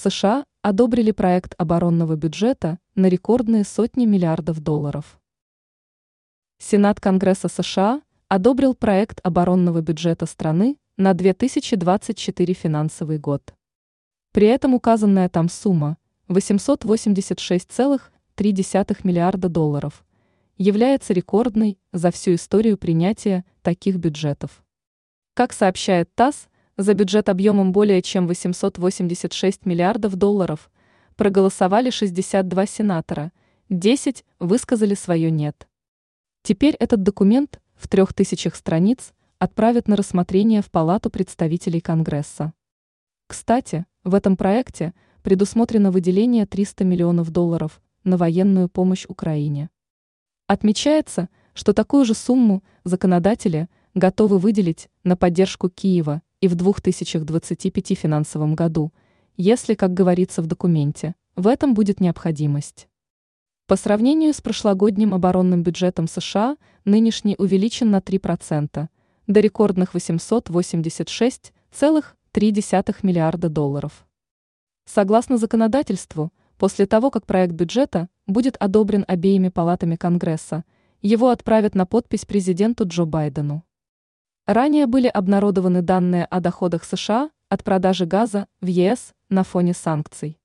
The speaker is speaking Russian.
США одобрили проект оборонного бюджета на рекордные сотни миллиардов долларов. Сенат Конгресса США одобрил проект оборонного бюджета страны на 2024 финансовый год. При этом указанная там сумма 886,3 миллиарда долларов является рекордной за всю историю принятия таких бюджетов. Как сообщает ТАСС, за бюджет объемом более чем 886 миллиардов долларов проголосовали 62 сенатора, 10 высказали свое «нет». Теперь этот документ в трех тысячах страниц отправят на рассмотрение в Палату представителей Конгресса. Кстати, в этом проекте предусмотрено выделение 300 миллионов долларов на военную помощь Украине. Отмечается, что такую же сумму законодатели готовы выделить на поддержку Киева и в 2025 финансовом году, если, как говорится в документе, в этом будет необходимость. По сравнению с прошлогодним оборонным бюджетом США, нынешний увеличен на 3%, до рекордных 886,3 миллиарда долларов. Согласно законодательству, после того, как проект бюджета будет одобрен обеими палатами Конгресса, его отправят на подпись президенту Джо Байдену. Ранее были обнародованы данные о доходах США от продажи газа в ЕС на фоне санкций.